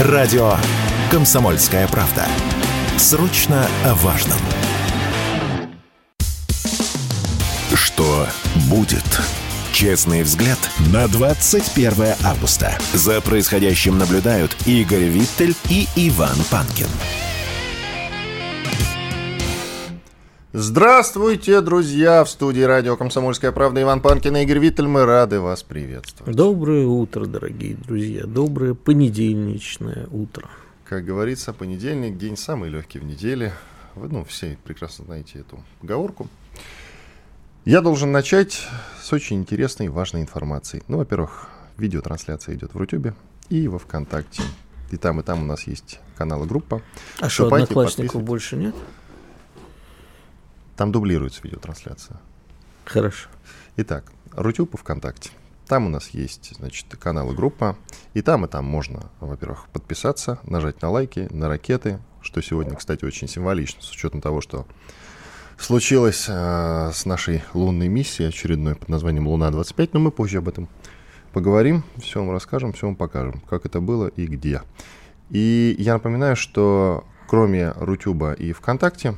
Радио «Комсомольская правда». Срочно о важном. Что будет? Честный взгляд на 21 августа. За происходящим наблюдают Игорь Виттель и Иван Панкин. Здравствуйте, друзья! В студии радио «Комсомольская правда» Иван Панкин и Игорь Виттель. Мы рады вас приветствовать. Доброе утро, дорогие друзья. Доброе понедельничное утро. Как говорится, понедельник – день самый легкий в неделе. Вы, ну, все прекрасно знаете эту поговорку. Я должен начать с очень интересной и важной информации. Ну, во-первых, видеотрансляция идет в Рутюбе и во Вконтакте. И там, и там у нас есть канал и группа. А что, одноклассников больше нет? Там дублируется видеотрансляция. Хорошо. Итак, Рутюб и ВКонтакте. Там у нас есть, значит, канал и группа. И там, и там можно, во-первых, подписаться, нажать на лайки, на ракеты, что сегодня, кстати, очень символично, с учетом того, что случилось э, с нашей лунной миссией очередной под названием «Луна-25», но мы позже об этом поговорим, все вам расскажем, все вам покажем, как это было и где. И я напоминаю, что кроме Рутюба и ВКонтакте,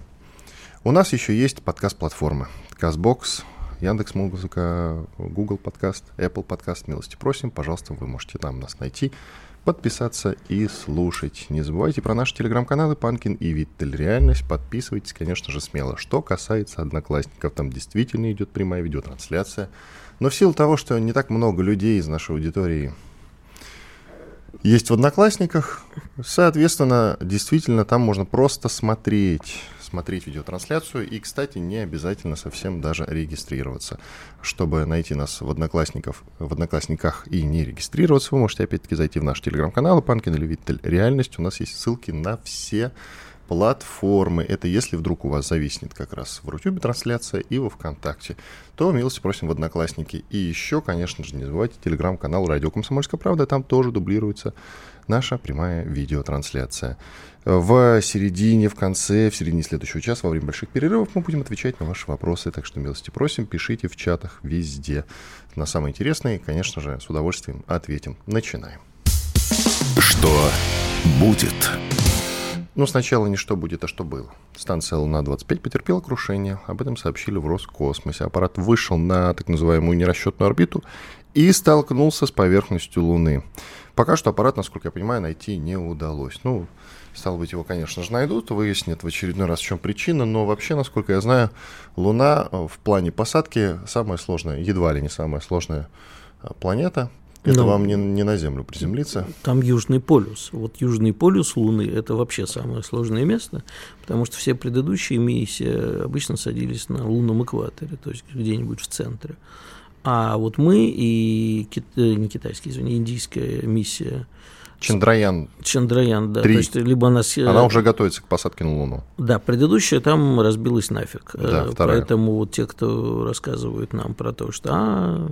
у нас еще есть подкаст-платформы. Казбокс, Яндекс Музыка, Google Подкаст, Apple Подкаст. Милости просим, пожалуйста, вы можете там нас найти, подписаться и слушать. Не забывайте про наши телеграм-каналы Панкин и Виттель Реальность. Подписывайтесь, конечно же, смело. Что касается одноклассников, там действительно идет прямая видеотрансляция. Но в силу того, что не так много людей из нашей аудитории есть в Одноклассниках, соответственно, действительно, там можно просто смотреть смотреть видеотрансляцию и, кстати, не обязательно совсем даже регистрироваться. Чтобы найти нас в, одноклассников, в Одноклассниках и не регистрироваться, вы можете опять-таки зайти в наш телеграм-канал Панкин или Виттель Реальность. У нас есть ссылки на все платформы. Это если вдруг у вас зависнет как раз в Рутюбе трансляция и во Вконтакте, то милости просим в Одноклассники. И еще, конечно же, не забывайте телеграм-канал Радио Комсомольская правда, там тоже дублируется наша прямая видеотрансляция. В середине, в конце, в середине следующего часа, во время больших перерывов, мы будем отвечать на ваши вопросы. Так что, милости просим, пишите в чатах везде. На самые интересные, конечно же, с удовольствием ответим. Начинаем. Что будет? Ну, сначала не что будет, а что было. Станция Луна-25 потерпела крушение. Об этом сообщили в Роскосмосе. Аппарат вышел на так называемую нерасчетную орбиту и столкнулся с поверхностью Луны. Пока что аппарат, насколько я понимаю, найти не удалось. Ну, Стало быть, его, конечно же, найдут, выяснят в очередной раз, в чем причина, но вообще, насколько я знаю, Луна э, в плане посадки самая сложная, едва ли не самая сложная э, планета. Это но вам не, не на Землю приземлиться? Там Южный полюс. Вот Южный полюс Луны – это вообще самое сложное место, потому что все предыдущие миссии обычно садились на лунном экваторе, то есть где-нибудь в центре. А вот мы и э, не китайская, извини, индийская миссия Чандраян. Чандраян, да. 3. То есть, либо она... она уже готовится к посадке на Луну. Да, предыдущая там разбилась нафиг. Да, э, вторая. Поэтому вот те, кто рассказывают нам про то, что а,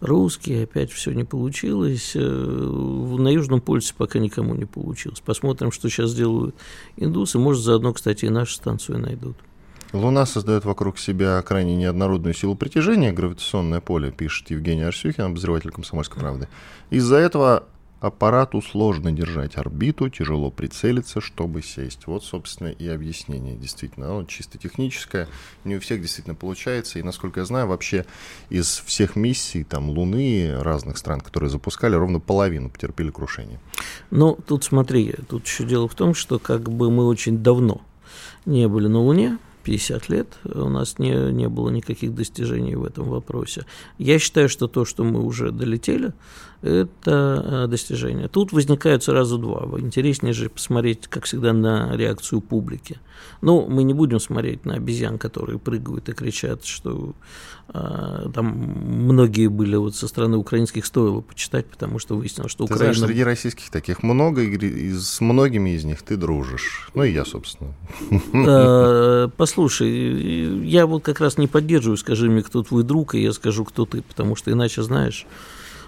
русские, опять все не получилось, э, на Южном полюсе пока никому не получилось. Посмотрим, что сейчас делают индусы. Может, заодно, кстати, и нашу станцию найдут. Луна создает вокруг себя крайне неоднородную силу притяжения, гравитационное поле, пишет Евгений Арсюхин, обозреватель «Комсомольской правды». Из-за этого Аппарату сложно держать орбиту, тяжело прицелиться, чтобы сесть. Вот, собственно, и объяснение. Действительно, оно чисто техническое, не у всех действительно получается. И, насколько я знаю, вообще из всех миссий там, Луны разных стран, которые запускали, ровно половину потерпели крушение. Ну, тут смотри, тут еще дело в том, что как бы мы очень давно не были на Луне, 50 лет у нас не, не было никаких достижений в этом вопросе. Я считаю, что то, что мы уже долетели, это э, достижение. Тут возникают сразу два. Интереснее же посмотреть, как всегда, на реакцию публики. Ну, мы не будем смотреть на обезьян, которые прыгают и кричат, что а, там многие были вот со стороны украинских, стоило почитать, потому что выяснилось, что ты Украина... Знаешь, среди российских таких много, и с многими из них ты дружишь. Ну и я, собственно. А, послушай, я вот как раз не поддерживаю, скажи мне, кто твой друг, и я скажу, кто ты, потому что иначе, знаешь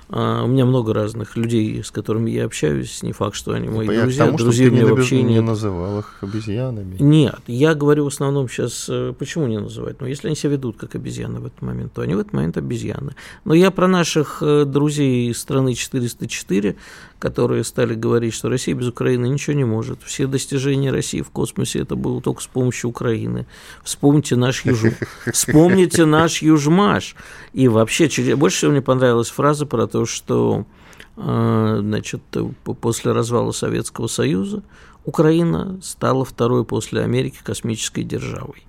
А, у меня много разных людей, с которыми я общаюсь. Не факт, что они мои Я друзья. тому, Друзей что у меня вообще не нет. называл их обезьянами. Нет, я говорю в основном сейчас, э, почему не называть? Ну, если они себя ведут как обезьяны в этот момент, то они в этот момент обезьяны. Но я про наших э, друзей из страны 404, которые стали говорить, что Россия без Украины ничего не может. Все достижения России в космосе это было только с помощью Украины. Вспомните наш Южу. Вспомните наш Южмаш. И вообще, больше всего мне понравилась фраза про то, что э, значит, по- после развала Советского Союза Украина стала второй после Америки космической державой.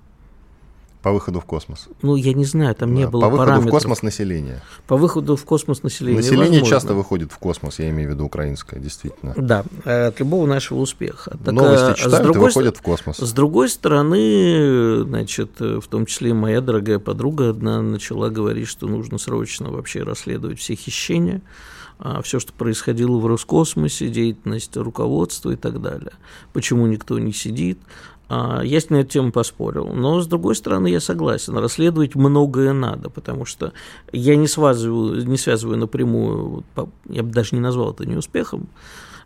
По выходу в космос. Ну, я не знаю, там не Да, было По выходу параметров. в космос населения. По выходу в космос населения. Население возможно. часто выходит в космос, я имею в виду украинское, действительно. Да, э, от любого нашего успеха. Так, Новости а, читают с и другой, выходят в космос. С другой стороны, значит, э, в том числе и моя дорогая подруга одна начала говорить, что нужно срочно вообще расследовать все хищения, все, что происходило в Роскосмосе, деятельность руководства и так далее. Почему никто не сидит. А, Я с ней эту тему поспорил. Но, с другой стороны, я согласен. Расследовать многое надо, потому что я не связываю, не связываю напрямую, я бы даже не назвал это неуспехом,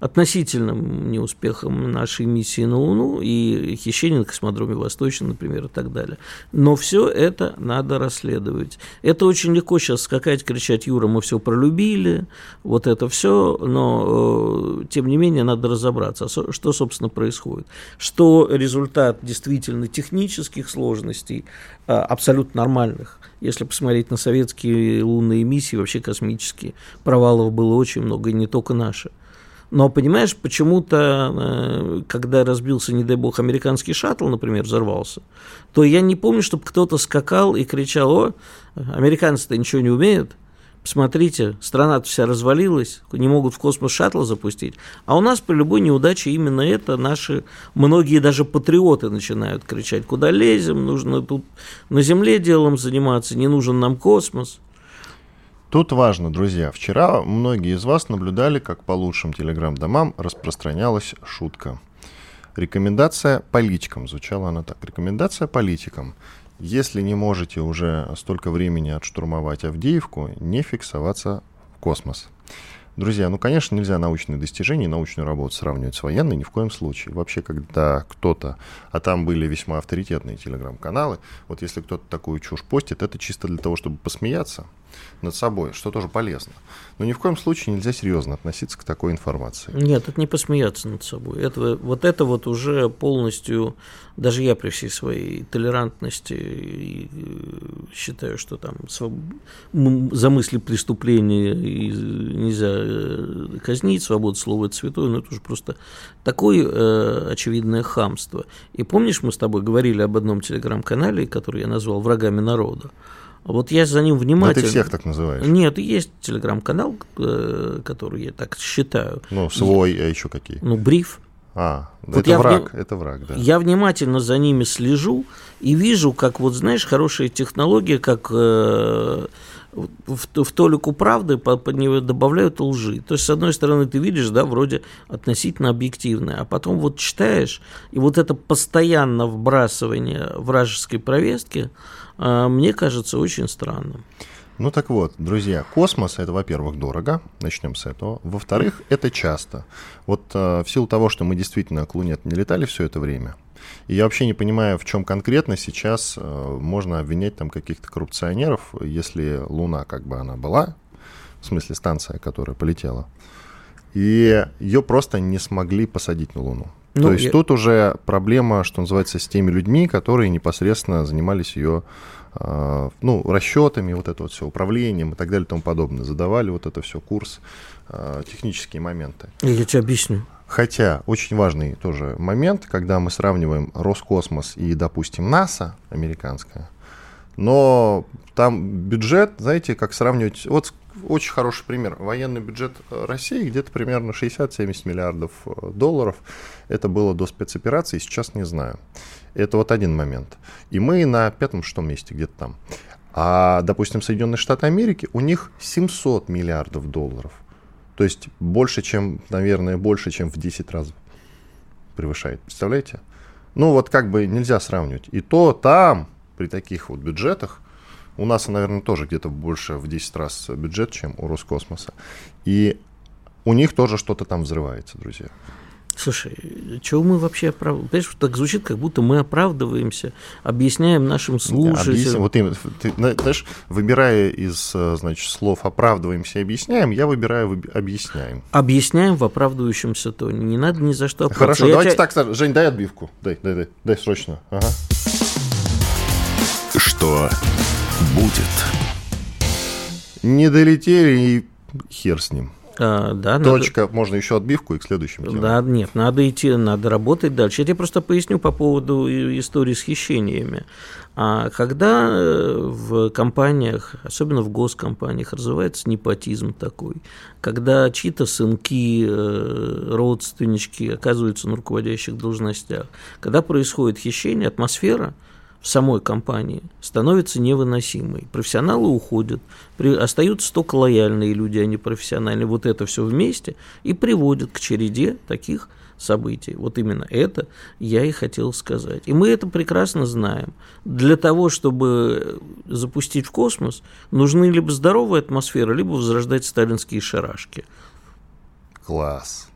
относительным неуспехом нашей миссии на Луну и хищение на космодроме Восточном, например, и так далее. Но все это надо расследовать. Это очень легко сейчас скакать, кричать, Юра, мы все пролюбили, вот это все, но э, тем не менее надо разобраться, а что, собственно, происходит. Что результат действительно технических сложностей, э, абсолютно нормальных, если посмотреть на советские лунные миссии, вообще космические, провалов было очень много, и не только наши. Но, понимаешь, почему-то, э, когда разбился, не дай бог, американский шаттл, например, взорвался, то я не помню, чтобы кто-то скакал и кричал, о, американцы-то ничего не умеют, посмотрите, страна-то вся развалилась, не могут в космос шаттл запустить. А у нас при любой неудаче именно это наши, многие даже патриоты начинают кричать, куда лезем, нужно тут на Земле делом заниматься, не нужен нам космос. Тут важно, друзья, вчера многие из вас наблюдали, как по лучшим телеграм-домам распространялась шутка. Рекомендация политикам, звучала она так, рекомендация политикам. Если не можете уже столько времени отштурмовать Авдеевку, не фиксоваться в космос. Друзья, ну, конечно, нельзя научные достижения и научную работу сравнивать с военной ни в коем случае. Вообще, когда кто-то, а там были весьма авторитетные телеграм-каналы, вот если кто-то такую чушь постит, это чисто для того, чтобы посмеяться над собой, что тоже полезно. Но ни в коем случае нельзя серьезно относиться к такой информации. Нет, это не посмеяться над собой. Это, вот это вот уже полностью, даже я при всей своей толерантности э, считаю, что там за мысли преступления нельзя э, казнить, свобода слова это святое, но это уже просто такое э, очевидное хамство. И помнишь, мы с тобой говорили об одном телеграм-канале, который я назвал «Врагами народа»? Вот я за ним Но внимательно... ты всех так называешь. Нет, есть телеграм-канал, э, который я так считаю. Ну, свой, а еще какие? Ну, бриф. А, Вот это я враг, вне- это враг, да. Я внимательно за ними слежу и вижу, как вот, знаешь, хорошая технология, как э, в, в толику правды под, под нее добавляют лжи. То есть, с одной стороны, ты видишь, да, вроде относительно объективное, а потом вот читаешь, и вот это постоянно вбрасывание вражеской повестки, э, мне кажется, очень странным. Ну так вот, друзья, космос это, во-первых, дорого, начнем с этого. Во-вторых, это часто. Вот э, в силу того, что мы действительно к Луне не летали все это время, и я вообще не понимаю, в чем конкретно сейчас э, можно обвинять там каких-то коррупционеров, если Луна как бы она была, в смысле станция, которая полетела, и ее просто не смогли посадить на Луну. Ну, То есть я- тут уже проблема, что называется, с теми людьми, которые непосредственно занимались ее э, ну, расчетами, вот это вот все, управлением и так далее и тому подобное. Задавали вот это все, курс, э, технические моменты. Я тебе объясню. Хотя очень важный тоже момент, когда мы сравниваем Роскосмос и, допустим, НАСА американская, но там бюджет, знаете, как сравнивать... Вот очень хороший пример. Военный бюджет э, России где-то примерно 60-70 миллиардов э, долларов. Это было до спецоперации, сейчас не знаю. Это вот один момент. И мы на пятом-шестом месте где-то там. А, допустим, Соединенные Штаты Америки, у них 700 миллиардов долларов. То есть больше, чем, наверное, больше, чем в 10 раз превышает. Представляете? Ну вот как бы нельзя сравнивать. И то там, при таких вот бюджетах, У нас, наверное, тоже где-то больше в 10 раз бюджет, чем у Роскосмоса. И у них тоже что-то там взрывается, друзья. Слушай, чего мы вообще оправдываем? Понимаешь, так звучит, как будто мы оправдываемся, объясняем нашим слушателям. Вот именно, ты, знаешь, выбирая из, э, значит, слов оправдываемся и объясняем, я выбираю объясняем. Объясняем в оправдывающемся тоне. Не надо ни за что Хорошо, я давайте тебя... так, Жень, дай отбивку. Дай, дай, дай, дай срочно. Ага. Что будет? Не долетели и хер с ним. А, да, Точка, надо... можно еще отбивку и к следующему. Да, нет, надо идти, надо работать дальше. Я тебе просто поясню по поводу истории с хищениями. А когда э, в компаниях, особенно в госкомпаниях, развивается непотизм такой, когда чьи-то сынки, э, родственнички оказываются на руководящих должностях, когда происходит хищение, атмосфера – в самой компании становится невыносимой. Профессионалы уходят, при, остаются только лояльные люди, а не профессиональные. Вот это все вместе и приводит к череде таких событий. Вот именно это я и хотел сказать. И мы это прекрасно знаем. Для того, чтобы запустить в космос, нужны либо здоровая атмосфера, либо возрождать сталинские шарашки. Класс.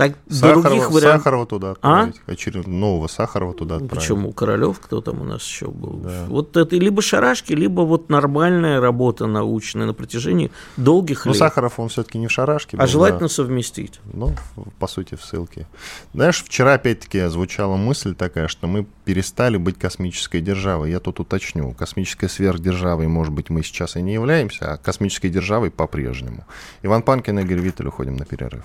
Так, Сахарова, других вариантов... Сахарова туда а? отправить. А? Очеред... Нового Сахарова туда отправить. Почему? Королев, кто там у нас еще был? Да. Вот это либо шарашки, либо вот нормальная работа научная на протяжении долгих Но лет. Но Сахаров, он все-таки не в шарашке А желательно да. совместить. Ну, по сути, в ссылке. Знаешь, вчера опять-таки звучала мысль такая, что мы перестали быть космической державой. Я тут уточню. Космической сверхдержавой, может быть, мы сейчас и не являемся, а космической державой по-прежнему. Иван Панкин и Игорь Виттель уходим на перерыв.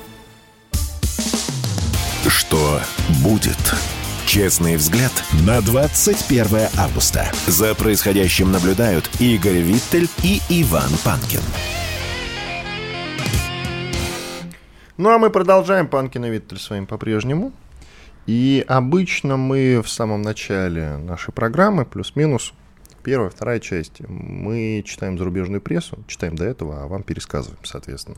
Будет? Честный взгляд на 21 августа. За происходящим наблюдают Игорь Виттель и Иван Панкин. Ну а мы продолжаем Панкин и Виттель своим по-прежнему. И обычно мы в самом начале нашей программы, плюс-минус, первая, вторая часть, мы читаем зарубежную прессу, читаем до этого, а вам пересказываем, соответственно.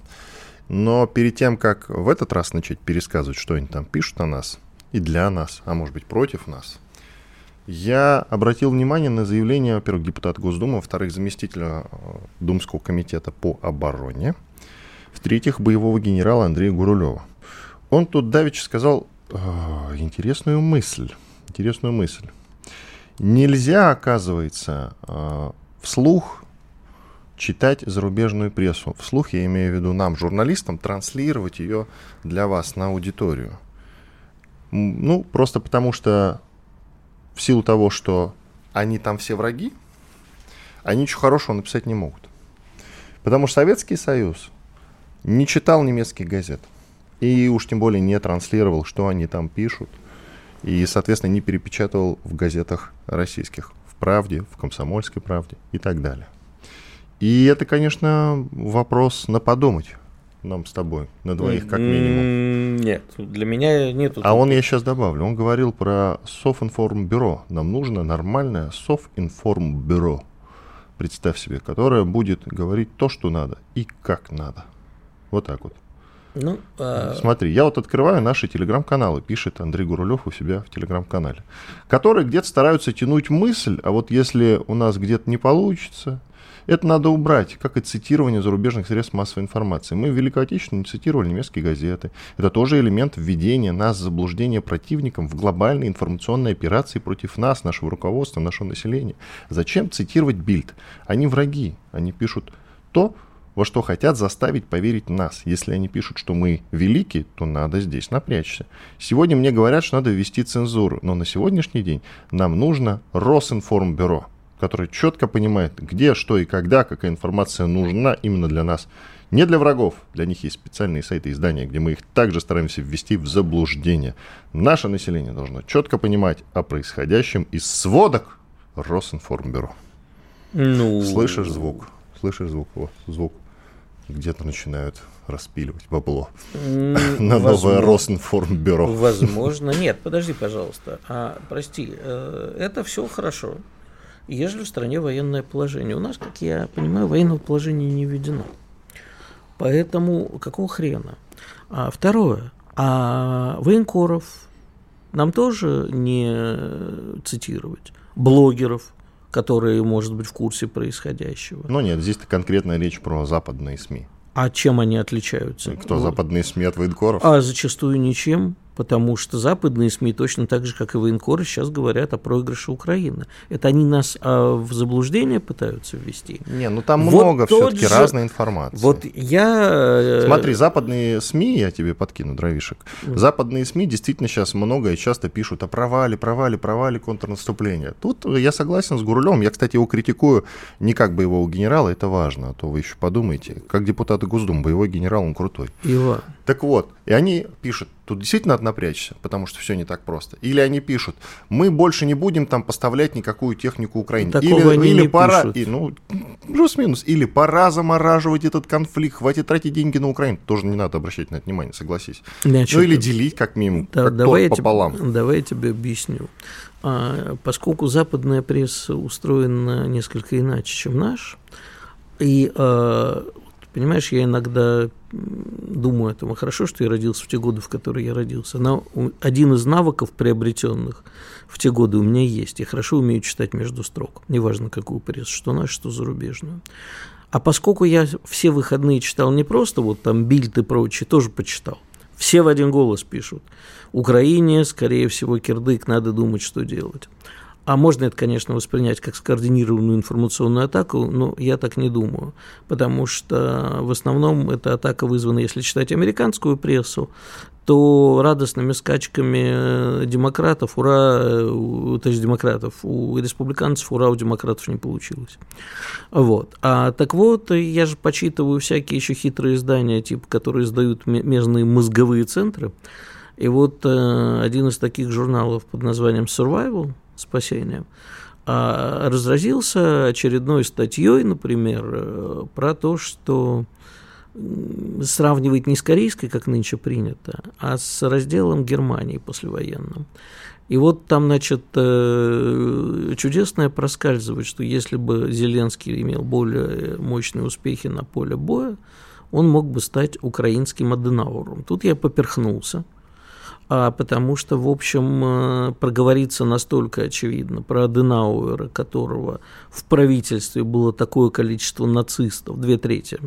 Но перед тем, как в этот раз начать пересказывать, что они там пишут о нас, и для нас, а может быть против нас, я обратил внимание на заявление, во-первых, депутата Госдумы, во-вторых, заместителя э, Думского комитета по обороне, в-третьих, боевого генерала Андрея Гурулева. Он тут давеча сказал э, интересную мысль. Интересную мысль. Нельзя, оказывается, э, вслух читать зарубежную прессу. Вслух я имею в виду нам, журналистам, транслировать ее для вас на аудиторию. Ну, просто потому что в силу того, что они там все враги, они ничего хорошего написать не могут. Потому что Советский Союз не читал немецких газет. И уж тем более не транслировал, что они там пишут. И, соответственно, не перепечатывал в газетах российских. В «Правде», в «Комсомольской правде» и так далее. И это, конечно, вопрос на подумать нам с тобой, на двоих как минимум. Нет, для меня нет. А он, я сейчас добавлю, он говорил про Софинформбюро. Нам нужно нормальное Софинформбюро, представь себе, которое будет говорить то, что надо и как надо. Вот так вот. Ну, а... Смотри, я вот открываю наши телеграм-каналы, пишет Андрей Гурулев у себя в телеграм-канале, которые где-то стараются тянуть мысль, а вот если у нас где-то не получится, это надо убрать, как и цитирование зарубежных средств массовой информации. Мы в Великой Отечественной цитировали немецкие газеты. Это тоже элемент введения нас в заблуждение противникам в глобальной информационной операции против нас, нашего руководства, нашего населения. Зачем цитировать Бильд? Они враги, они пишут то, во что хотят заставить поверить нас. Если они пишут, что мы велики, то надо здесь напрячься. Сегодня мне говорят, что надо ввести цензуру, но на сегодняшний день нам нужно Росинформбюро который четко понимает, где, что и когда, какая информация нужна именно для нас. Не для врагов, для них есть специальные сайты издания, где мы их также стараемся ввести в заблуждение. Наше население должно четко понимать о происходящем из сводок Росинформбюро. Ну... Слышишь звук? Слышишь звук? Вот, звук. Где-то начинают распиливать бабло на новое Росинформбюро. Возможно. Нет, подожди, пожалуйста. А, прости, э, это все хорошо, ежели в стране военное положение. У нас, как я понимаю, военного положения не введено. Поэтому какого хрена? А второе. А военкоров нам тоже не цитировать. Блогеров, которые, может быть, в курсе происходящего. Ну нет, здесь конкретная речь про западные СМИ. А чем они отличаются? Кто, вот. западные СМИ от военкоров? А зачастую ничем потому что западные СМИ точно так же, как и военкоры, сейчас говорят о проигрыше Украины. Это они нас а, в заблуждение пытаются ввести. Не, ну там вот много все-таки же... разной информации. Вот я... Э, Смотри, западные СМИ, я тебе подкину, дровишек, mm. западные СМИ действительно сейчас много и часто пишут о провале, провале, провале контрнаступления. Тут я согласен с Гурулем, я, кстати, его критикую не как боевого генерала, это важно, а то вы еще подумайте. Как депутаты Госдумы, боевой генерал, он крутой. Ива. Так вот, и они пишут, тут действительно надо напрячься, потому что все не так просто. Или они пишут, мы больше не будем там поставлять никакую технику Украине. Такого или они или не пора, пишут. И, ну, плюс-минус. Или пора замораживать этот конфликт, хватит тратить деньги на Украину. Тоже не надо обращать на это внимание, согласись. Я ну или делить как минимум, да, как давай пополам. Тебе, давай я тебе объясню. А, поскольку западная пресса устроена несколько иначе, чем наш, и а, Понимаешь, я иногда думаю о том, хорошо, что я родился в те годы, в которые я родился. Но один из навыков, приобретенных в те годы, у меня есть. Я хорошо умею читать между строк. Неважно, какую прессу, что нашу, что зарубежную. А поскольку я все выходные читал не просто вот там Бильд и прочее, тоже почитал. Все в один голос пишут. Украине, скорее всего, кирдык, надо думать, что делать. А можно это, конечно, воспринять как скоординированную информационную атаку, но я так не думаю, потому что в основном эта атака вызвана, если читать американскую прессу, то радостными скачками демократов, ура, то есть демократов, у республиканцев ура, у демократов не получилось. Вот. А так вот, я же почитываю всякие еще хитрые издания, типа, которые издают местные мозговые центры, и вот э, один из таких журналов под названием Survival – спасения, а разразился очередной статьей, например, э, про то, что сравнивать не с корейской, как нынче принято, а с разделом Германии послевоенным. И вот там, значит, э, чудесное проскальзывает, что если бы Зеленский имел более мощные успехи на поле боя, он мог бы стать украинским Аденауром. Тут я поперхнулся – потому что, в общем, э, проговориться настолько очевидно про Аденауэра, которого в правительстве было такое количество нацистов, две трети,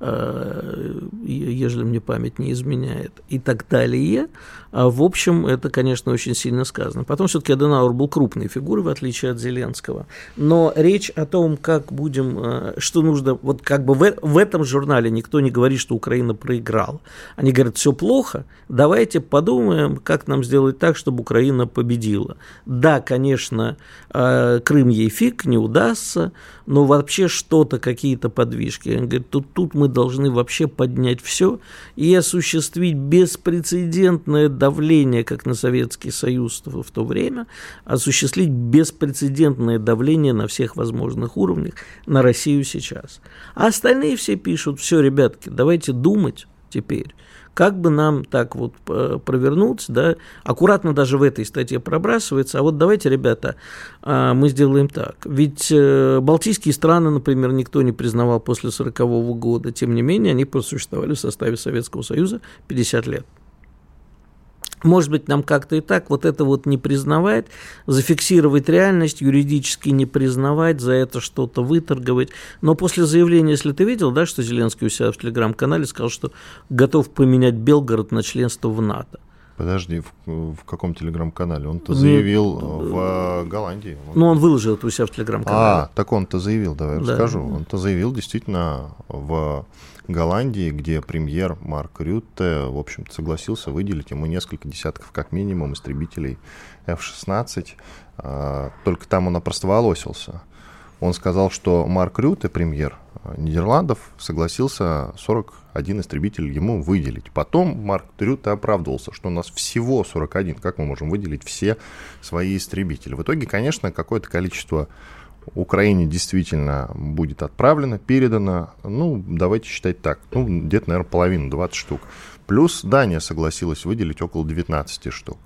э, ежели мне память не изменяет, и так далее. А в общем, это, конечно, очень сильно сказано. Потом все-таки Аденауэр был крупной фигурой, в отличие от Зеленского. Но речь о том, как будем, э, что нужно, вот как бы в, в этом журнале никто не говорит, что Украина проиграла. Они говорят, все плохо, давайте подумаем, подумаем, как нам сделать так, чтобы Украина победила. Да, конечно, э, Крым ей фиг не удастся, но вообще что-то, какие-то подвижки. Он говорит, тут, тут мы должны вообще поднять все и осуществить беспрецедентное давление, как на Советский Союз в то время, осуществить беспрецедентное давление на всех возможных уровнях на Россию сейчас. А остальные все пишут, все, ребятки, давайте думать теперь, как бы нам так вот э, провернуться, да, аккуратно даже в этой статье пробрасывается, а вот давайте, ребята, а, мы сделаем так. Ведь э, Балтийские страны, например, никто не признавал после 1940 года, тем не менее, они просуществовали в составе Советского Союза 50 лет. Может быть, нам как-то и так вот это вот не признавать, зафиксировать реальность, юридически не признавать, за это что-то выторговать. Но после заявления, если ты видел, да, что Зеленский у себя в телеграм-канале сказал, что готов поменять Белгород на членство в НАТО. Подожди, в, в каком телеграм-канале? Он-то заявил ну, в Голландии. Ну, он выложил это у себя в телеграм-канале. А, так он-то заявил, давай да. расскажу. Он-то заявил действительно в Голландии, где премьер Марк Рютте, в общем-то, согласился выделить ему несколько десятков, как минимум, истребителей F-16. А, только там он опростоволосился. Он сказал, что Марк Рютте, премьер а, Нидерландов, согласился 41 истребитель ему выделить. Потом Марк Рютте оправдывался, что у нас всего 41, как мы можем выделить все свои истребители. В итоге, конечно, какое-то количество Украине действительно будет отправлено, передано, ну, давайте считать так, ну, где-то, наверное, половину, 20 штук. Плюс Дания согласилась выделить около 19 штук.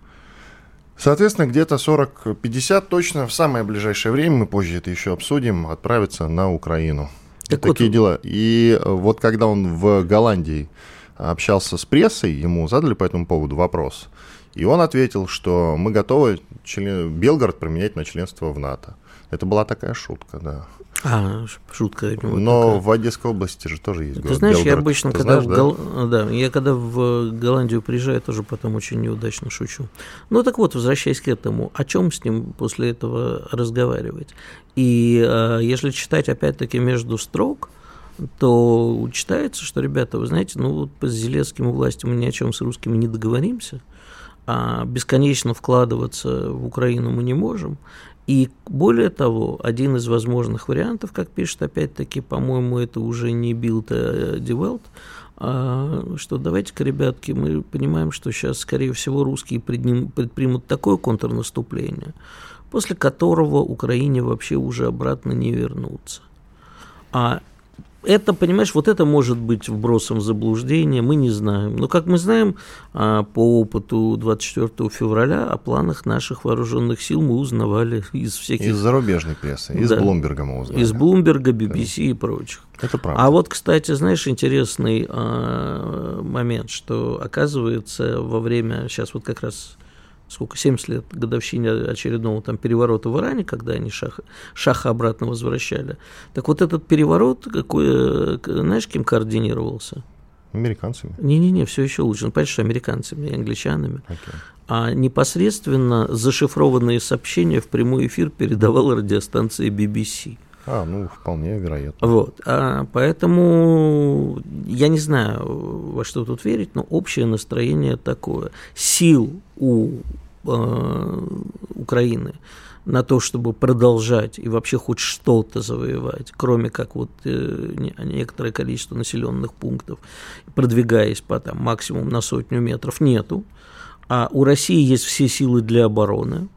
Соответственно, где-то 40-50 точно в самое ближайшее время, мы позже это еще обсудим, отправиться на Украину. Так Такие вот... дела. И вот когда он в Голландии общался с прессой, ему задали по этому поводу вопрос. И он ответил, что мы готовы член... Белгород променять на членство в НАТО. Это была такая шутка, да. А, шутка. Но такая. в Одесской области же тоже есть город. Ты знаешь, Белгород. я обычно, Ты когда, знаешь, в Гол... да? да, я когда в Голландию приезжаю, тоже потом очень неудачно шучу. Ну так вот, возвращаясь к этому, о чем с ним после этого разговаривать? И э, если читать опять-таки между строк, то читается, что, ребята, вы знаете, ну вот по Зеленским властям мы ни о чем с русскими не договоримся, а бесконечно вкладываться в Украину мы не можем. И более того, один из возможных вариантов, как пишет опять-таки, по-моему, это уже не Bild, а Die Welt, что давайте-ка, ребятки, мы понимаем, что сейчас, скорее всего, русские предпримут такое контрнаступление, после которого Украине вообще уже обратно не вернуться. А это, понимаешь, вот это может быть вбросом в заблуждение, мы не знаем. Но, как мы знаем, а, по опыту 24 февраля о планах наших вооруженных сил мы узнавали из всяких... Из зарубежной прессы, из да. Блумберга мы узнали. Из Блумберга, BBC да. и прочих. Это правда. А вот, кстати, знаешь, интересный а, момент, что оказывается во время, сейчас вот как раз сколько, 70 лет годовщине очередного там переворота в Иране, когда они шаха, шаха обратно возвращали. Так вот этот переворот, какой, знаешь, кем координировался? Американцами. Не-не-не, все еще лучше. Ну, понятно, что американцами, англичанами. Okay. А непосредственно зашифрованные сообщения в прямой эфир передавала радиостанция BBC. А, ну, вполне вероятно. Вот. А, поэтому я не знаю, во что тут верить, но общее настроение такое. Сил у э, Украины на то, чтобы продолжать и вообще хоть что-то завоевать, кроме как вот э, некоторое количество населенных пунктов, продвигаясь по там, максимум на сотню метров, нету. А у России есть все силы для обороны,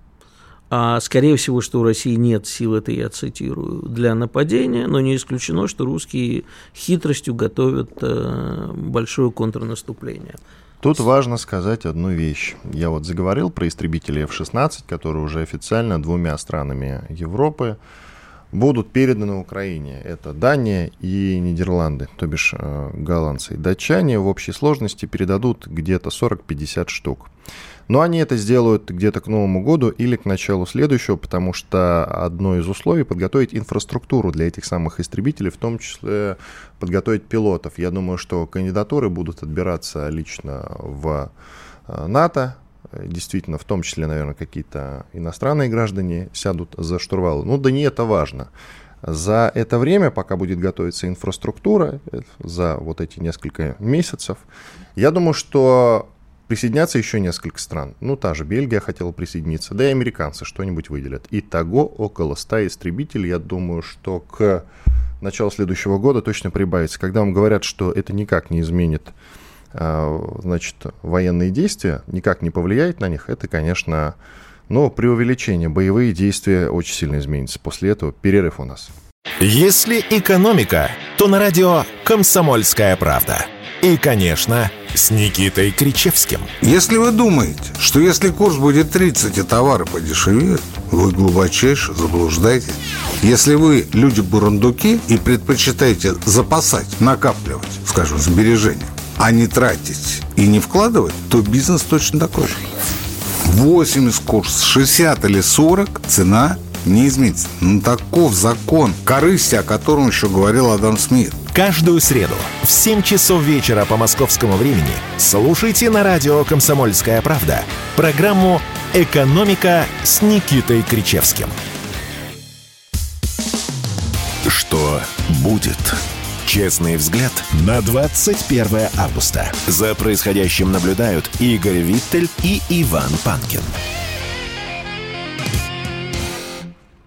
а скорее всего, что у России нет сил, это я цитирую, для нападения, но не исключено, что русские хитростью готовят э, большое контрнаступление. Тут важно сказать одну вещь. Я вот заговорил про истребители F-16, которые уже официально двумя странами Европы будут переданы Украине. Это Дания и Нидерланды, то бишь э, голландцы. Датчане в общей сложности передадут где-то 40-50 штук. Но они это сделают где-то к Новому году или к началу следующего, потому что одно из условий подготовить инфраструктуру для этих самых истребителей, в том числе подготовить пилотов. Я думаю, что кандидатуры будут отбираться лично в э, НАТО, действительно, в том числе, наверное, какие-то иностранные граждане сядут за штурвал. Ну да не это важно. За это время, пока будет готовиться инфраструктура, э, за вот эти несколько месяцев, я думаю, что Присоединятся еще несколько стран. Ну, та же Бельгия хотела присоединиться, да и американцы что-нибудь выделят. Итого около 100 истребителей, я думаю, что к началу следующего года точно прибавится. Когда вам говорят, что это никак не изменит значит, военные действия, никак не повлияет на них, это, конечно, но преувеличение. Боевые действия очень сильно изменятся. После этого перерыв у нас. Если экономика, то на радио «Комсомольская правда». И, конечно, с Никитой Кричевским. Если вы думаете, что если курс будет 30 и товары подешевеют, вы глубочайше заблуждаетесь. Если вы люди-бурундуки и предпочитаете запасать, накапливать, скажем, сбережения, а не тратить и не вкладывать, то бизнес точно такой же. 80 курс, 60 или 40 цена не изменится. Ну, таков закон корысти, о котором еще говорил Адам Смит. Каждую среду в 7 часов вечера по московскому времени слушайте на радио «Комсомольская правда» программу «Экономика» с Никитой Кричевским. Что будет? Честный взгляд на 21 августа. За происходящим наблюдают Игорь Виттель и Иван Панкин.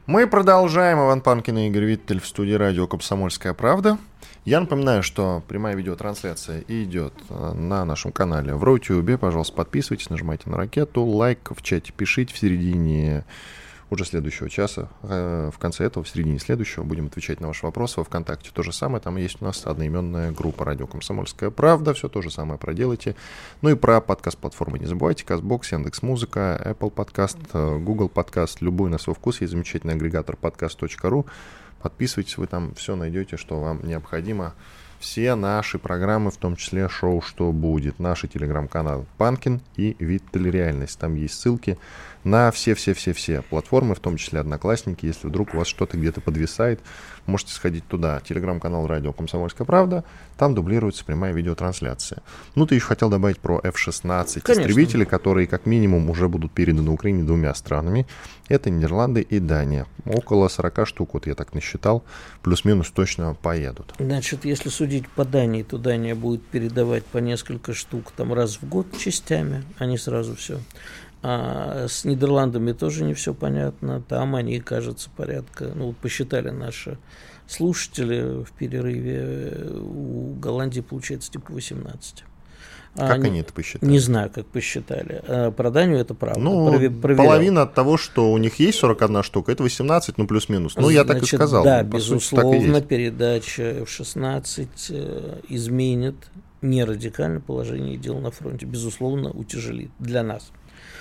Мы продолжаем. Иван Панкин и Игорь Виттель в студии радио «Комсомольская правда». Я напоминаю, что прямая видеотрансляция идет э, на нашем канале в Рутюбе. Пожалуйста, подписывайтесь, нажимайте на ракету, лайк в чате пишите в середине уже следующего часа. Э, в конце этого, в середине следующего, будем отвечать на ваши вопросы. Во ВКонтакте то же самое. Там есть у нас одноименная группа «Радио Комсомольская правда». Все то же самое проделайте. Ну и про подкаст-платформы не забывайте. Казбокс, Яндекс.Музыка, Apple Подкаст, э, Google Подкаст. Любой на свой вкус. Есть замечательный агрегатор подкаст.ру. Подписывайтесь, вы там все найдете, что вам необходимо все наши программы, в том числе шоу «Что будет», наши телеграм-каналы «Панкин» и «Виттель Реальность». Там есть ссылки на все-все-все-все платформы, в том числе Одноклассники. Если вдруг у вас что-то где-то подвисает, можете сходить туда. Телеграм-канал «Радио Комсомольская правда», там дублируется прямая видеотрансляция. Ну, ты еще хотел добавить про F-16 истребители, которые как минимум уже будут переданы Украине двумя странами. Это Нидерланды и Дания. Около 40 штук, вот я так насчитал, плюс-минус точно поедут. Значит, если судить по Дании, то Дания будет передавать по несколько штук там раз в год частями, а не сразу все. А с Нидерландами тоже не все понятно. Там они, кажется, порядка, ну, вот посчитали наши слушатели в перерыве, у Голландии получается типа 18. А как они, они это посчитали? Не знаю, как посчитали. А про Данию это правда. Ну, Провер, половина от того, что у них есть 41 штука, это 18, ну, плюс-минус. Ну, я так и сказал. Да, ну, безусловно, сути, передача в 16 э, изменит не радикально положение дел на фронте. Безусловно, утяжелит для нас.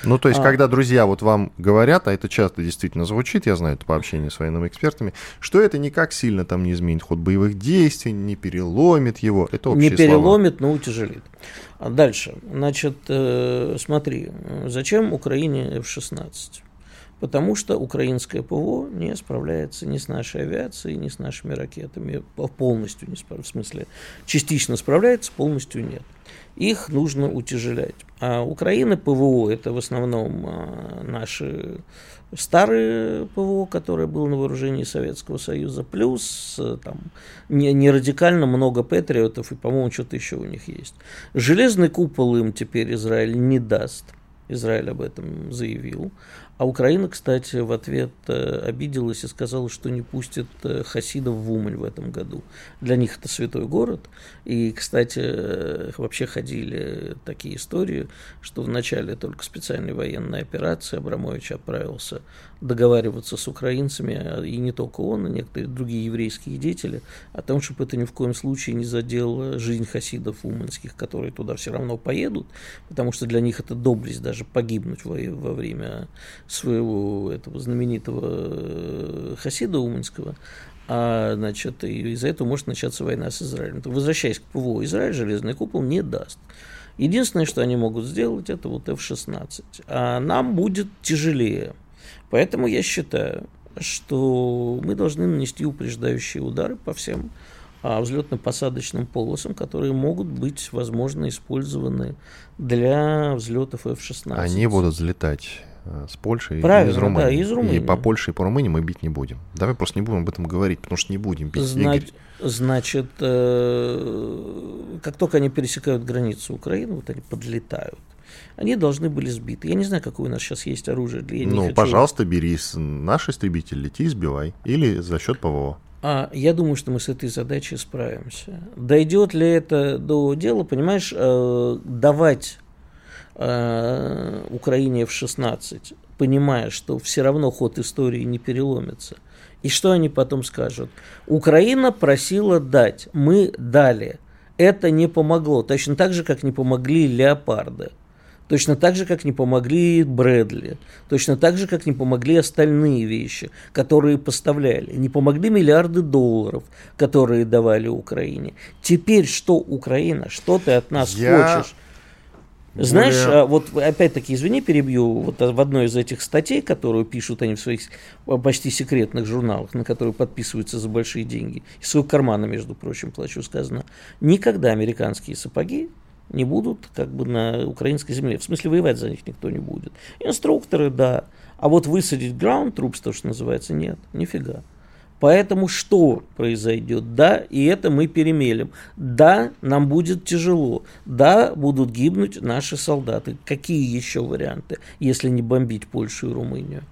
Ну, то есть, а... когда друзья вот вам говорят, а это часто действительно звучит, я знаю это по общению с военными экспертами, что это никак сильно там не изменит ход боевых действий, не переломит его. Это общие Не переломит, слова. но утяжелит. А дальше. Значит, э, смотри, зачем Украине F-16? Потому что украинское ПВО не справляется ни с нашей авиацией, ни с нашими ракетами. Полностью не справляется. В смысле, частично справляется, полностью нет их нужно утяжелять. А Украина ПВО это в основном а, наши старые ПВО, которое было на вооружении Советского Союза, плюс там не, не радикально много патриотов, и, по-моему, что-то еще у них есть. Железный купол им теперь Израиль не даст. Израиль об этом заявил. А Украина, кстати, в ответ э, обиделась и сказала, что не пустит э, хасидов в Умань в этом году. Для них это святой город. И, кстати, э, вообще ходили такие истории, что в начале только специальной военной операции Абрамович отправился договариваться с украинцами, а и не только он, и некоторые другие еврейские деятели, о том, чтобы это ни в коем случае не задело жизнь хасидов уманских, которые туда все равно поедут, потому что для них это доблесть даже погибнуть во, во время своего этого знаменитого э, хасида уманского, а, значит, из-за этого может начаться война с Израилем. То, возвращаясь к ПВО, Израиль железный купол не даст. Единственное, что они могут сделать, это вот F-16. А нам будет тяжелее. Поэтому я считаю, что мы должны нанести упреждающие удары по всем а, взлетно-посадочным полосам, которые могут быть, возможно, использованы для взлетов F-16. Они будут взлетать с Польши Правильно, и из Румынии. Да, из Румынии. И по Польше и по Румынии мы бить не будем. Давай просто не будем об этом говорить, потому что не будем бить. Зна- Игорь. Значит, э- как только они пересекают границу Украины, вот они подлетают они должны были сбиты. Я не знаю, какое у нас сейчас есть оружие. Я ну, хочу... пожалуйста, бери наш истребитель, лети и сбивай. Или за счет ПВО. А, я думаю, что мы с этой задачей справимся. Дойдет ли это до дела, понимаешь, э, давать э, Украине в 16, понимая, что все равно ход истории не переломится. И что они потом скажут? Украина просила дать, мы дали. Это не помогло. Точно так же, как не помогли леопарды. Точно так же, как не помогли Брэдли. Точно так же, как не помогли остальные вещи, которые поставляли. Не помогли миллиарды долларов, которые давали Украине. Теперь что Украина? Что ты от нас Я... хочешь? Знаешь, Более... вот опять-таки, извини, перебью, вот в одной из этих статей, которую пишут они в своих почти секретных журналах, на которые подписываются за большие деньги, из своего кармана, между прочим, плачу, сказано, никогда американские сапоги не будут как бы на украинской земле. В смысле, воевать за них никто не будет. Инструкторы, да. А вот высадить ground troops, то, что называется, нет, нифига. Поэтому что произойдет? Да, и это мы перемелем. Да, нам будет тяжело. Да, будут гибнуть наши солдаты. Какие еще варианты, если не бомбить Польшу и Румынию?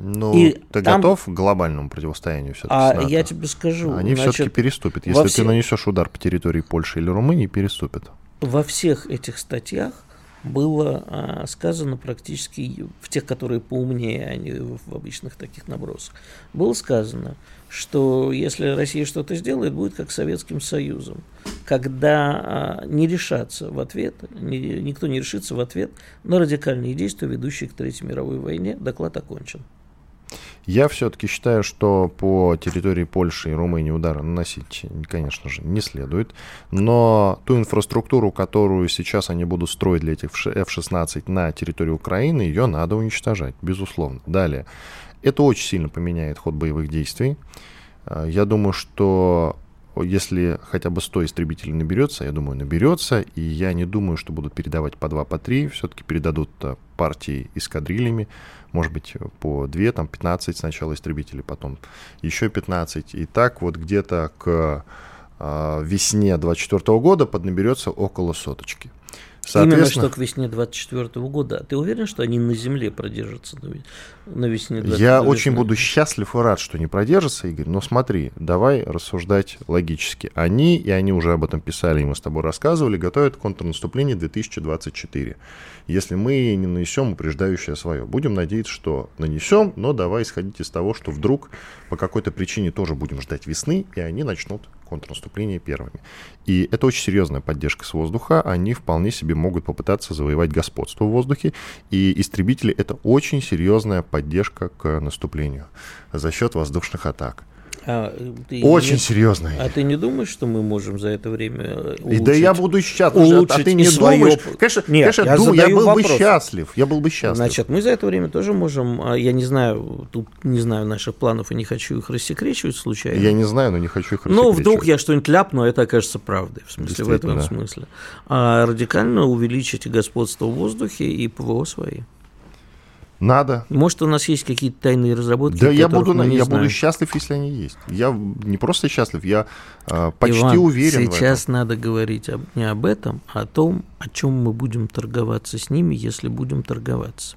Ну, и ты там... готов к глобальному противостоянию все-таки? А я тебе скажу. Они все-таки переступят. Если ты все... нанесешь удар по территории Польши или Румынии, переступят во всех этих статьях было а, сказано практически в тех, которые поумнее, а не в обычных таких набросах, было сказано, что если Россия что-то сделает, будет как Советским Союзом, когда а, не решаться в ответ, ни, никто не решится в ответ на радикальные действия, ведущие к Третьей мировой войне. Доклад окончен. Я все-таки считаю, что по территории Польши и Румынии удары наносить, конечно же, не следует. Но ту инфраструктуру, которую сейчас они будут строить для этих F-16 на территории Украины, ее надо уничтожать, безусловно. Далее. Это очень сильно поменяет ход боевых действий. А, я думаю, что если хотя бы 100 истребителей наберется, я думаю, наберется, и я не думаю, что будут передавать по 2, по 3, все-таки передадут а, партии эскадрильями, может быть, по 2, там 15 сначала истребителей, потом еще 15. И так вот где-то к э, весне 24 года поднаберется около соточки. Именно что к весне 24 года. Ты уверен, что они на земле продержатся на весне 24 Я очень буду счастлив и рад, что не продержатся, Игорь. Но смотри, давай рассуждать логически. Они, и они уже об этом писали, и мы с тобой рассказывали, готовят контрнаступление 2024. Если мы не нанесем упреждающее свое, будем надеяться, что нанесем, но давай исходить из того, что вдруг по какой-то причине тоже будем ждать весны, и они начнут контрнаступление первыми. И это очень серьезная поддержка с воздуха. Они вполне себе могут попытаться завоевать господство в воздухе. И истребители — это очень серьезная поддержка к наступлению за счет воздушных атак. А, ты Очень не, серьезно. А ты не думаешь, что мы можем за это время улучшить, и Да я буду счастлив. Улучшить а ты не свое... думаешь? Конечно, Нет, конечно я, ду, я был вопрос. бы счастлив. Я был бы счастлив. Значит, мы за это время тоже можем... А, я не знаю, тут не знаю наших планов и не хочу их рассекречивать случайно. Я не знаю, но не хочу их рассекречивать. Ну, вдруг я что-нибудь ляпну, а это окажется правдой. В смысле, в этом смысле. А радикально увеличить господство в воздухе и ПВО свои. Надо. Может, у нас есть какие-то тайные разработки? Да, я буду, я буду счастлив, если они есть. Я не просто счастлив, я э, почти Иван, уверен. Сейчас надо говорить об, не об этом, а о том, о чем мы будем торговаться с ними, если будем торговаться.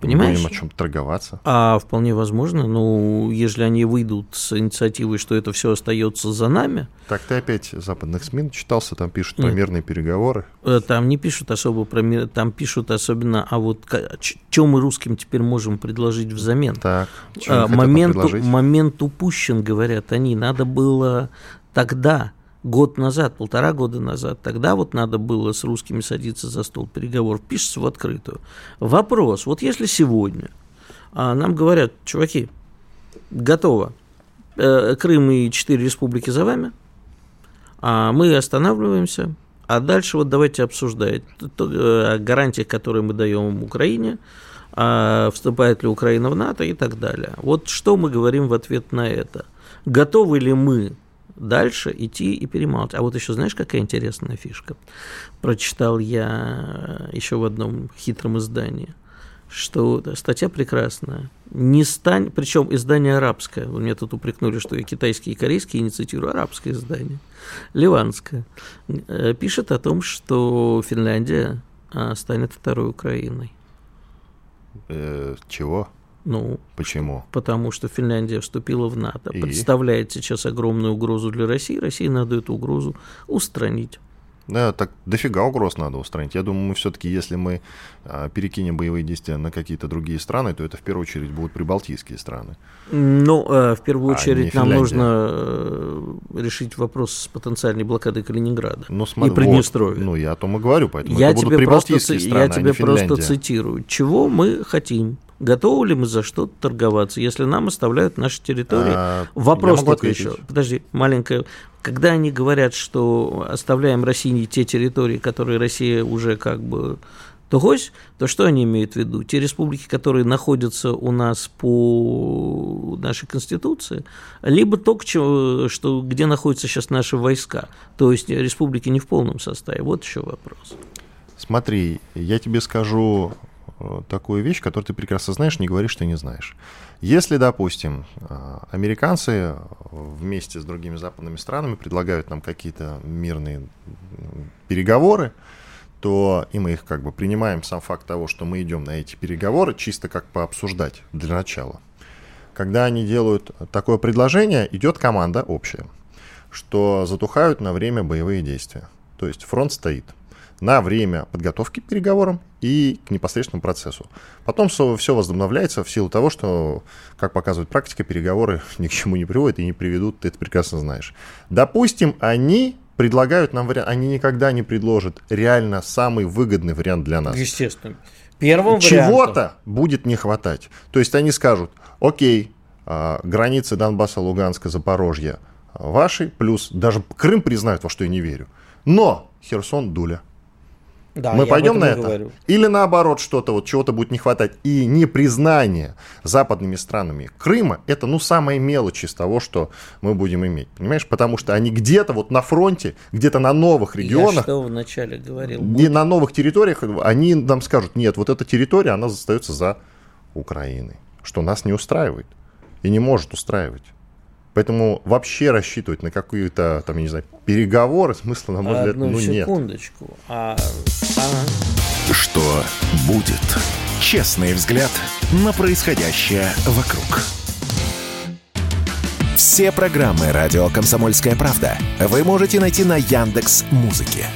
Понимаешь? Будем о чем торговаться. А вполне возможно, ну, если они выйдут с инициативой, что это все остается за нами. Так ты опять западных СМИ читался, там пишут Нет. про мирные переговоры. Э, там не пишут особо про мир, там пишут особенно, а вот что мы русским теперь можем предложить взамен. Так, а, момент, момент упущен, говорят они. Надо было тогда год назад, полтора года назад, тогда вот надо было с русскими садиться за стол. Переговоров, пишется в открытую. Вопрос, вот если сегодня а нам говорят, чуваки, готово, э, Крым и четыре республики за вами, а мы останавливаемся, а дальше вот давайте обсуждать. О гарантиях, которые мы даем Украине, а вступает ли Украина в НАТО и так далее. Вот что мы говорим в ответ на это? Готовы ли мы дальше идти и перемалывать. А вот еще знаешь, какая интересная фишка? Прочитал я еще в одном хитром издании, что статья прекрасная. Не стань, причем издание арабское. Вы меня тут упрекнули, что я китайский и корейский не цитирую, арабское издание, ливанское. Э, пишет о том, что Финляндия а, станет второй Украиной. Э, чего? Ну, почему? Потому что Финляндия вступила в НАТО, и? представляет сейчас огромную угрозу для России. России надо эту угрозу устранить. Да, так дофига угроз надо устранить. Я думаю, мы все-таки, если мы а, перекинем боевые действия на какие-то другие страны, то это в первую очередь будут прибалтийские страны. Ну, э, в первую а очередь нам нужно э, решить вопрос с потенциальной блокадой Калининграда ну, смотри, и Приднестровья. Вот, ну, я о том и говорю, поэтому я это тебе будут прибалтийские просто, страны, Я тебе а просто цитирую. Чего мы хотим? Готовы ли мы за что-то торговаться, если нам оставляют наши территории? А, Вопрос только еще. Подожди, маленькая. Когда они говорят, что оставляем России те территории, которые Россия уже как бы Тогось, то что они имеют в виду? Те республики, которые находятся у нас по нашей Конституции, либо то, что, где находятся сейчас наши войска, то есть республики не в полном составе. Вот еще вопрос. Смотри, я тебе скажу такую вещь, которую ты прекрасно знаешь, не говоришь, что не знаешь. Если, допустим, э, американцы вместе с другими западными странами предлагают нам какие-то мирные переговоры, то и мы их как бы принимаем сам факт того, что мы идем на эти переговоры, чисто как пообсуждать для начала. Когда они делают такое предложение, идет команда общая, что затухают на время боевые действия. То есть фронт стоит – на время подготовки к переговорам и к непосредственному процессу. Потом все возобновляется в силу того, что, как показывает практика, переговоры ни к чему не приводят и не приведут, ты это прекрасно знаешь. Допустим, они предлагают нам вариант, они никогда не предложат реально самый выгодный вариант для нас. Естественно. Первым Чего-то будет не хватать. То есть они скажут, окей, а, границы Донбасса, Луганска, Запорожья ваши, плюс даже Крым признают, во что я не верю. Но Херсон, Дуля. Да, Мы пойдем на это? Говорю. Или наоборот, что-то вот чего-то будет не хватать. И непризнание западными странами Крыма это ну самая мелочь из того, что мы будем иметь. Понимаешь? Потому что они где-то вот на фронте, где-то на новых регионах. Я что вначале говорил. И на новых территориях они нам скажут, нет, вот эта территория, она остается за Украиной. Что нас не устраивает. И не может устраивать. Поэтому вообще рассчитывать на какие-то, там, я не знаю, переговоры смысла, на мой взгляд, ну нет. секундочку. А... А... Что будет? Честный взгляд на происходящее вокруг. Все программы «Радио Комсомольская правда» вы можете найти на Яндекс Музыке.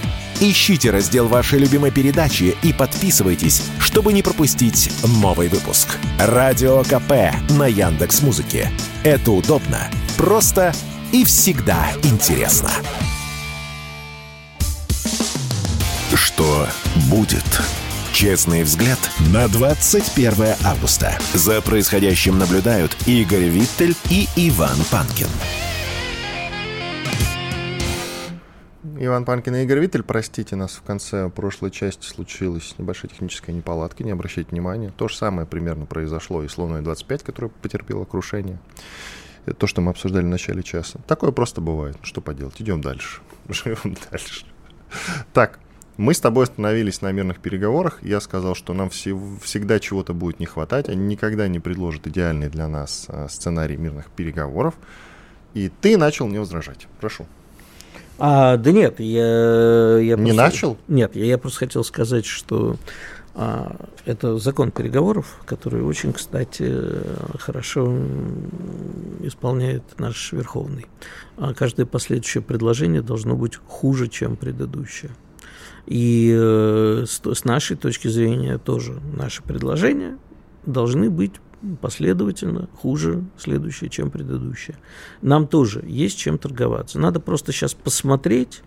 Ищите раздел вашей любимой передачи и подписывайтесь, чтобы не пропустить новый выпуск. Радио КП на Яндекс Музыке. Это удобно, просто и всегда интересно. Что будет? Честный взгляд на 21 августа. За происходящим наблюдают Игорь Виттель и Иван Панкин. Иван Панкин и Игорь Виттель, простите, нас в конце прошлой части случилась небольшая техническая неполадка, не обращайте внимания. То же самое примерно произошло и с Луной 25, которая потерпела крушение. Это то, что мы обсуждали в начале часа. Такое просто бывает. Что поделать? Идем дальше. Живем дальше. Так, мы с тобой остановились на мирных переговорах. Я сказал, что нам все, всегда чего-то будет не хватать. Они никогда не предложат идеальный для нас а, сценарий мирных переговоров. И ты начал мне возражать. Прошу. А, да нет, я... я не просто, начал? Нет, я, я просто хотел сказать, что это закон переговоров, который очень, кстати, хорошо исполняет наш Верховный. А каждое последующее предложение должно быть хуже, чем предыдущее. И э, с нашей точки зрения тоже наши предложения должны быть последовательно хуже следующее, чем предыдущее. Нам тоже есть чем торговаться. Надо просто сейчас посмотреть,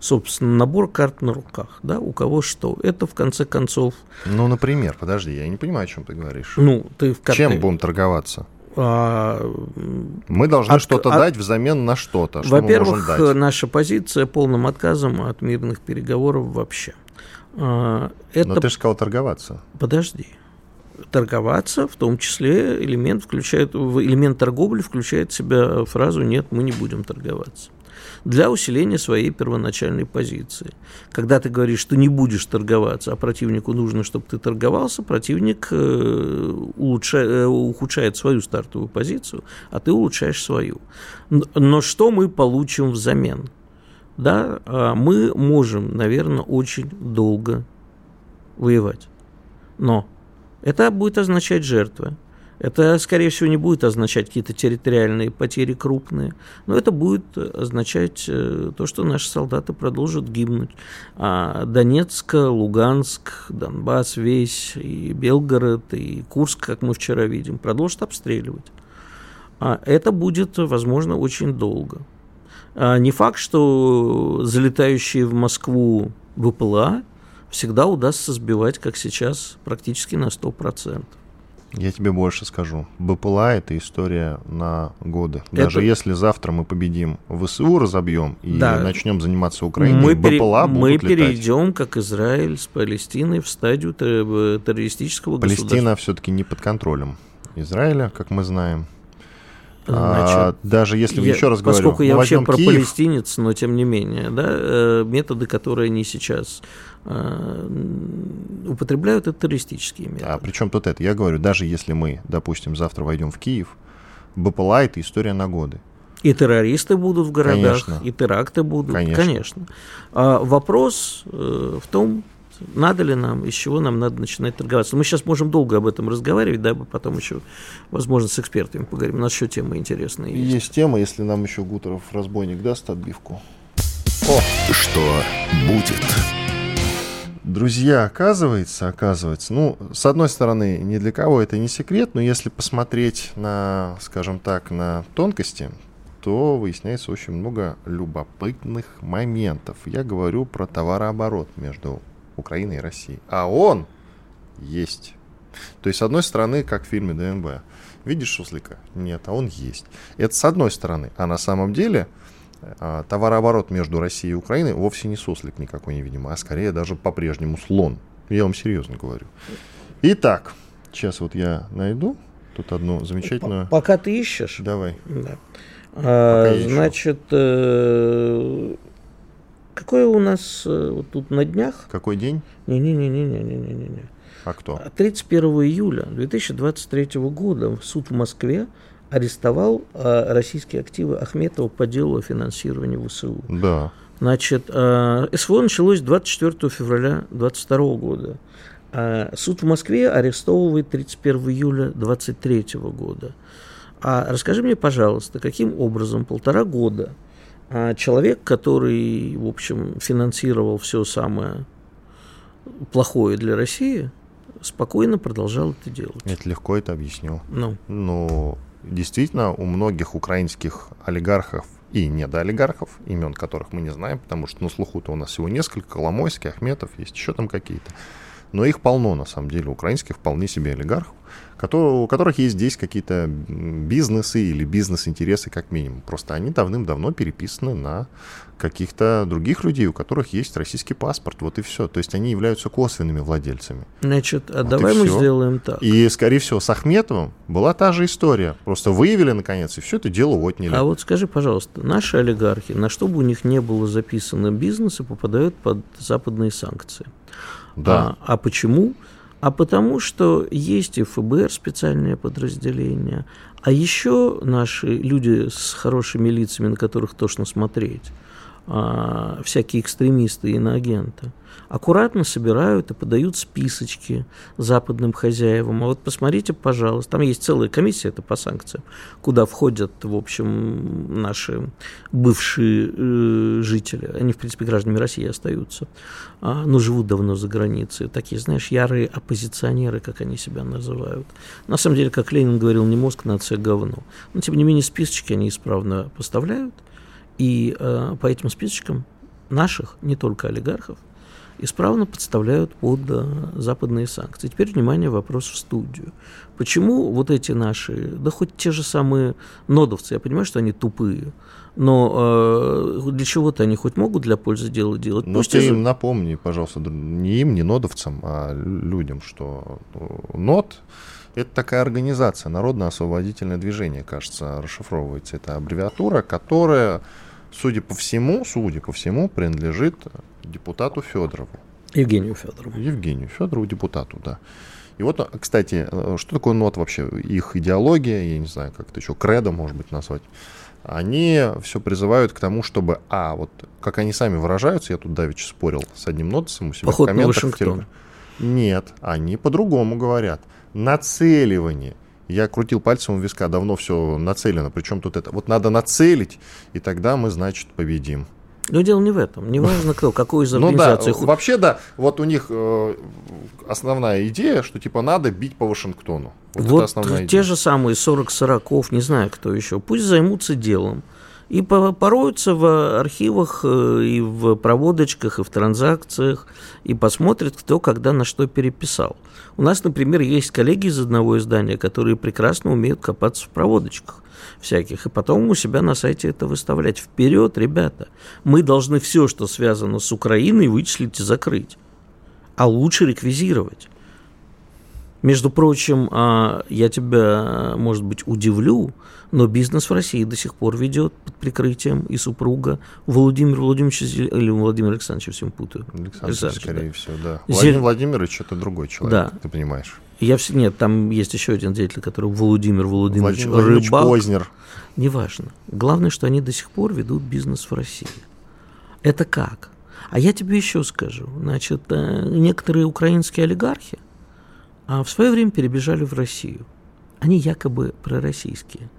собственно, набор карт на руках, да, у кого что. Это, в конце концов... Ну, например, подожди, я не понимаю, о чем ты говоришь. Ну, ты в карты... Чем будем торговаться? А, мы должны от, что-то от, дать взамен на что-то. Что во-первых, наша позиция полным отказом от мирных переговоров вообще. А, это... Но ты же сказал торговаться. Подожди торговаться, в том числе элемент, включает, элемент торговли включает в себя фразу «нет, мы не будем торговаться» для усиления своей первоначальной позиции. Когда ты говоришь, что не будешь торговаться, а противнику нужно, чтобы ты торговался, противник э, э, ухудшает свою стартовую позицию, а ты улучшаешь свою. Но что мы получим взамен? Да, а мы можем, наверное, очень долго воевать. Но это будет означать жертвы. Это, скорее всего, не будет означать какие-то территориальные потери крупные, но это будет означать э, то, что наши солдаты продолжат гибнуть. А Донецк, Луганск, Донбасс весь, и Белгород, и Курск, как мы вчера видим, продолжат обстреливать. А это будет, возможно, очень долго. А не факт, что залетающие в Москву ВПЛА всегда удастся сбивать, как сейчас, практически на 100%. Я тебе больше скажу. БПЛА – это история на годы. Даже это... если завтра мы победим ВСУ, разобьем и да. начнем заниматься Украиной, мы БПЛА будут Мы летать. перейдем, как Израиль с Палестиной, в стадию террористического Палестина государства. Палестина все-таки не под контролем Израиля, как мы знаем. Значит, а, даже если, я, еще раз говорю, поскольку я вообще про Киев... палестинец, но тем не менее, да, э, методы, которые они сейчас э, употребляют, это террористические методы. А при чем тут это? Я говорю, даже если мы, допустим, завтра войдем в Киев, БПЛА – это история на годы. И террористы будут в городах, конечно. и теракты будут, конечно. конечно. А вопрос э, в том, надо ли нам, из чего нам надо начинать торговаться. Мы сейчас можем долго об этом разговаривать, да, потом еще, возможно, с экспертами поговорим. У нас еще темы интересные есть. Есть тема, если нам еще Гутеров разбойник даст отбивку. О! Что будет? Друзья, оказывается, оказывается, ну, с одной стороны, ни для кого это не секрет, но если посмотреть на, скажем так, на тонкости, то выясняется очень много любопытных моментов. Я говорю про товарооборот между Украиной и Россией. А он есть. То есть, с одной стороны, как в фильме ДНБ. Видишь суслика? Нет, а он есть. Это с одной стороны. А на самом деле а, товарооборот между Россией и Украиной вовсе не суслик никакой невидимый, а скорее даже по-прежнему слон. Я вам серьезно говорю. Итак, сейчас вот я найду тут одну замечательную... Пока ты ищешь. Давай. Да. А, значит, э, какой у нас э, вот тут на днях? Какой день? Не-не-не-не-не-не-не. А кто? 31 июля 2023 года суд в Москве арестовал э, российские активы Ахметова по делу о финансировании ВСУ. Да. Значит, э, СВО началось 24 февраля 2022 года. А суд в Москве арестовывает 31 июля 2023 года. А расскажи мне, пожалуйста, каким образом полтора года а человек, который, в общем, финансировал все самое плохое для России, спокойно продолжал это делать. Это легко это объяснил. Ну. Ну, действительно, у многих украинских олигархов и недоолигархов, имен которых мы не знаем, потому что на слуху-то у нас всего несколько, Коломойский, Ахметов, есть еще там какие-то. Но их полно, на самом деле, украинских вполне себе олигархов, у которых есть здесь какие-то бизнесы или бизнес-интересы как минимум. Просто они давным-давно переписаны на каких-то других людей, у которых есть российский паспорт. Вот и все. То есть они являются косвенными владельцами. Значит, а вот давай мы все. сделаем так. И, скорее всего, с Ахметовым была та же история. Просто выявили, наконец, и все это дело отняли. А вот скажи, пожалуйста, наши олигархи, на что бы у них не было записано бизнесы, попадают под западные санкции. Да. А, а почему? А потому что есть и ФБР специальное подразделение, а еще наши люди с хорошими лицами, на которых тошно смотреть, а, всякие экстремисты и иноагенты, аккуратно собирают и подают списочки западным хозяевам. А вот посмотрите, пожалуйста, там есть целая комиссия, это по санкциям, куда входят, в общем, наши бывшие э, жители. Они, в принципе, гражданами России остаются, а, но живут давно за границей. Такие, знаешь, ярые оппозиционеры, как они себя называют. На самом деле, как Ленин говорил, не мозг, нация говно. Но, тем не менее, списочки они исправно поставляют. И э, по этим списочкам наших, не только олигархов, исправно подставляют под э, западные санкции. Теперь, внимание, вопрос в студию. Почему вот эти наши, да хоть те же самые нодовцы, я понимаю, что они тупые, но э, для чего-то они хоть могут для пользы дела делать. Ну, ты им напомни, пожалуйста, не им, не нодовцам, а людям, что э, нод это такая организация, Народно-освободительное движение, кажется, расшифровывается. Это аббревиатура, которая, судя по всему, судя по всему, принадлежит депутату Федорову. Евгению Федорову. Евгению Федорову, депутату, да. И вот, кстати, что такое НОТ вообще? Их идеология, я не знаю, как это еще, кредо, может быть, назвать. Они все призывают к тому, чтобы, а, вот, как они сами выражаются, я тут давеча спорил с одним нотсом у себя Поход в комментах. На Вашингтон. Нет, они по-другому говорят. Нацеливание. Я крутил пальцем у виска, давно все нацелено. Причем тут это? Вот надо нацелить, и тогда мы, значит, победим. Но дело не в этом. Не важно кто, какую из организаций. Ну да, вообще да, вот у них э, основная идея, что типа надо бить по Вашингтону. Вот, вот те идея. же самые 40 сороков, не знаю кто еще, пусть займутся делом. И пороются в архивах, э, и в проводочках, и в транзакциях, и посмотрят, кто когда на что переписал. У нас, например, есть коллеги из одного издания, которые прекрасно умеют копаться в проводочках всяких, и потом у себя на сайте это выставлять. Вперед, ребята! Мы должны все, что связано с Украиной, вычислить и закрыть. А лучше реквизировать. Между прочим, а, я тебя, может быть, удивлю, но бизнес в России до сих пор ведет под прикрытием и супруга Владимир Владимирович или Владимир Александрович, всем путаю. Александр, Александрович, скорее да. всего, да. Зель... Владимир Владимирович это другой человек, да. ты понимаешь. Я все, нет, там есть еще один деятель, который Владимир Владимирович Владимир Рыбак. Познер. Неважно. Главное, что они до сих пор ведут бизнес в России. Это как? А я тебе еще скажу. Значит, э, некоторые украинские олигархи а в свое время перебежали в Россию. Они якобы пророссийские.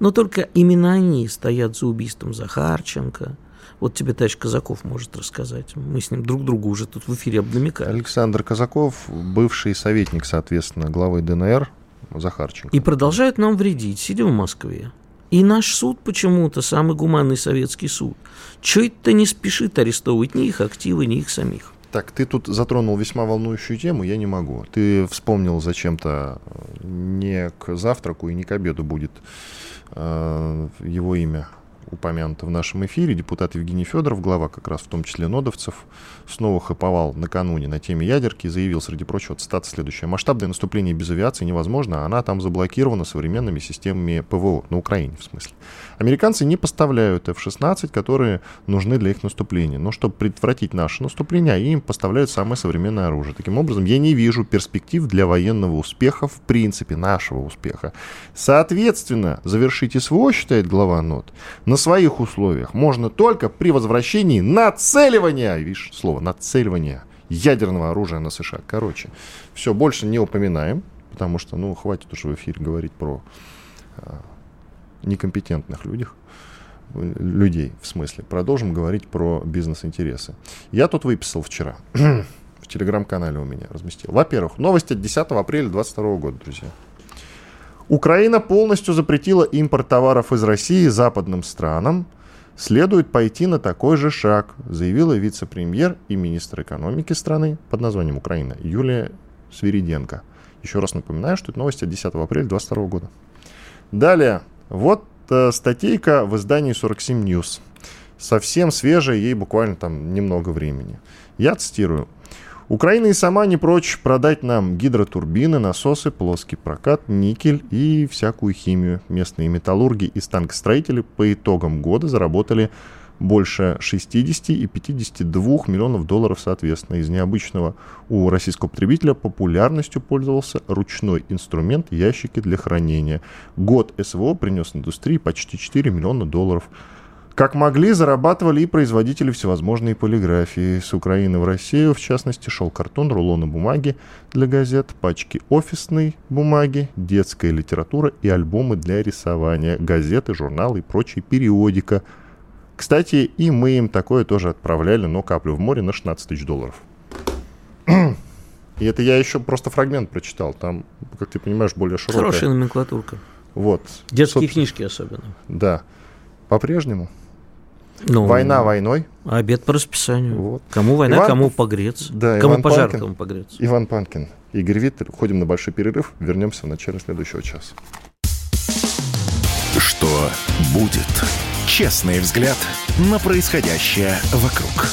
Но только именно они стоят за убийством Захарченко, Вот тебе товарищ Казаков может рассказать. Мы с ним друг другу уже тут в эфире обнамекали. Александр Казаков, бывший советник, соответственно, главы ДНР Захарченко. И продолжают нам вредить, сидя в Москве. И наш суд почему-то, самый гуманный советский суд, чуть-то не спешит арестовывать ни их активы, ни их самих. Так, ты тут затронул весьма волнующую тему, я не могу. Ты вспомнил зачем-то э, не к завтраку и не к обеду будет э, его имя упомянуто в нашем эфире. Депутат Евгений Федоров, глава как раз в том числе нодовцев, снова хаповал накануне на теме ядерки и заявил, среди прочего, цитата следующая. «Масштабное наступление без авиации невозможно, она там заблокирована современными системами ПВО, на Украине в смысле. Американцы не поставляют F-16, которые нужны для их наступления. Но чтобы предотвратить наше наступление, им поставляют самое современное оружие. Таким образом, я не вижу перспектив для военного успеха, в принципе, нашего успеха. Соответственно, завершить СВО, считает глава НОТ, на своих условиях можно только при возвращении нацеливания, видишь, слово нацеливания ядерного оружия на США. Короче, все, больше не упоминаем, потому что, ну, хватит уже в эфире говорить про а, некомпетентных людях, людей, в смысле. Продолжим говорить про бизнес-интересы. Я тут выписал вчера, в телеграм-канале у меня разместил. Во-первых, новость от 10 апреля 2022 года, друзья. Украина полностью запретила импорт товаров из России западным странам. Следует пойти на такой же шаг, заявила вице-премьер и министр экономики страны под названием Украина Юлия Свириденко. Еще раз напоминаю, что это новость от 10 апреля 2022 года. Далее, вот э, статейка в издании 47 News. Совсем свежая, ей буквально там немного времени. Я цитирую. Украина и сама не прочь продать нам гидротурбины, насосы, плоский прокат, никель и всякую химию. Местные металлурги и станкостроители по итогам года заработали больше 60 и 52 миллионов долларов соответственно. Из необычного у российского потребителя популярностью пользовался ручной инструмент ящики для хранения. Год СВО принес индустрии почти 4 миллиона долларов. Как могли, зарабатывали и производители всевозможной полиграфии. С Украины в Россию, в частности, шел картон, рулоны бумаги для газет, пачки офисной бумаги, детская литература и альбомы для рисования, газеты, журналы и прочая периодика – кстати, и мы им такое тоже отправляли, но каплю в море на 16 тысяч долларов. И это я еще просто фрагмент прочитал. Там, как ты понимаешь, более широкая. Хорошая номенклатурка. Вот. Детские Собственно, книжки особенно. Да. По-прежнему. Ну, Война войной. Обед по расписанию. Вот. Кому война, Иван... кому погреться. Да, кому Иван пожар, Панкин, кому погреться. Иван Панкин, Игорь Виттель. Уходим на большой перерыв. Вернемся в начале следующего часа. Что будет? Честный взгляд на происходящее вокруг.